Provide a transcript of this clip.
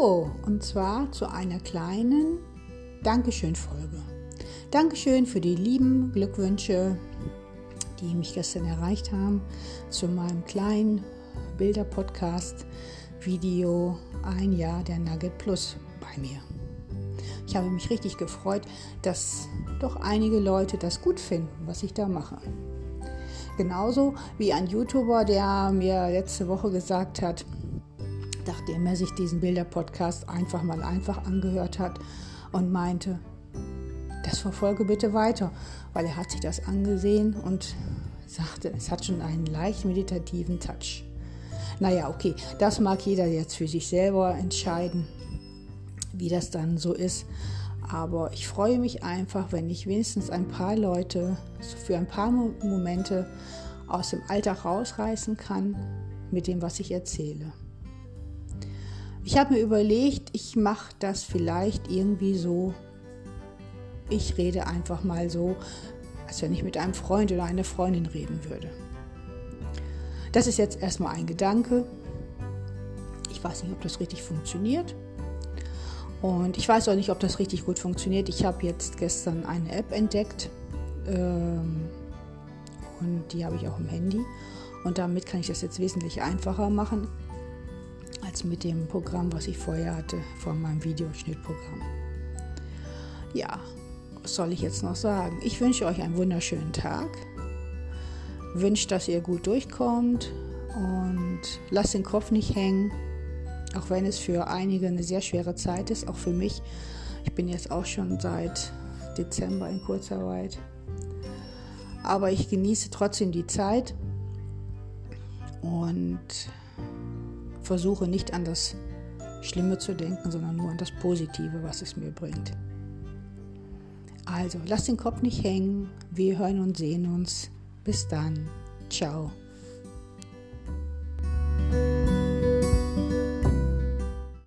Und zwar zu einer kleinen Dankeschön-Folge. Dankeschön für die lieben Glückwünsche, die mich gestern erreicht haben, zu meinem kleinen Bilder-Podcast-Video Ein Jahr der Nugget Plus bei mir. Ich habe mich richtig gefreut, dass doch einige Leute das gut finden, was ich da mache. Genauso wie ein YouTuber, der mir letzte Woche gesagt hat, nachdem er sich diesen Bilder-Podcast einfach mal einfach angehört hat und meinte, das verfolge bitte weiter, weil er hat sich das angesehen und sagte, es hat schon einen leicht meditativen Touch. Naja, okay, das mag jeder jetzt für sich selber entscheiden, wie das dann so ist. Aber ich freue mich einfach, wenn ich wenigstens ein paar Leute für ein paar Momente aus dem Alltag rausreißen kann mit dem, was ich erzähle. Ich habe mir überlegt, ich mache das vielleicht irgendwie so. Ich rede einfach mal so, als wenn ich mit einem Freund oder einer Freundin reden würde. Das ist jetzt erstmal ein Gedanke. Ich weiß nicht, ob das richtig funktioniert. Und ich weiß auch nicht, ob das richtig gut funktioniert. Ich habe jetzt gestern eine App entdeckt ähm, und die habe ich auch im Handy. Und damit kann ich das jetzt wesentlich einfacher machen als mit dem Programm, was ich vorher hatte, von meinem Videoschnittprogramm. Ja, was soll ich jetzt noch sagen? Ich wünsche euch einen wunderschönen Tag. Wünsche, dass ihr gut durchkommt und lasst den Kopf nicht hängen, auch wenn es für einige eine sehr schwere Zeit ist, auch für mich. Ich bin jetzt auch schon seit Dezember in Kurzarbeit. Aber ich genieße trotzdem die Zeit und versuche nicht an das Schlimme zu denken, sondern nur an das Positive, was es mir bringt. Also, lass den Kopf nicht hängen. Wir hören und sehen uns. Bis dann. Ciao.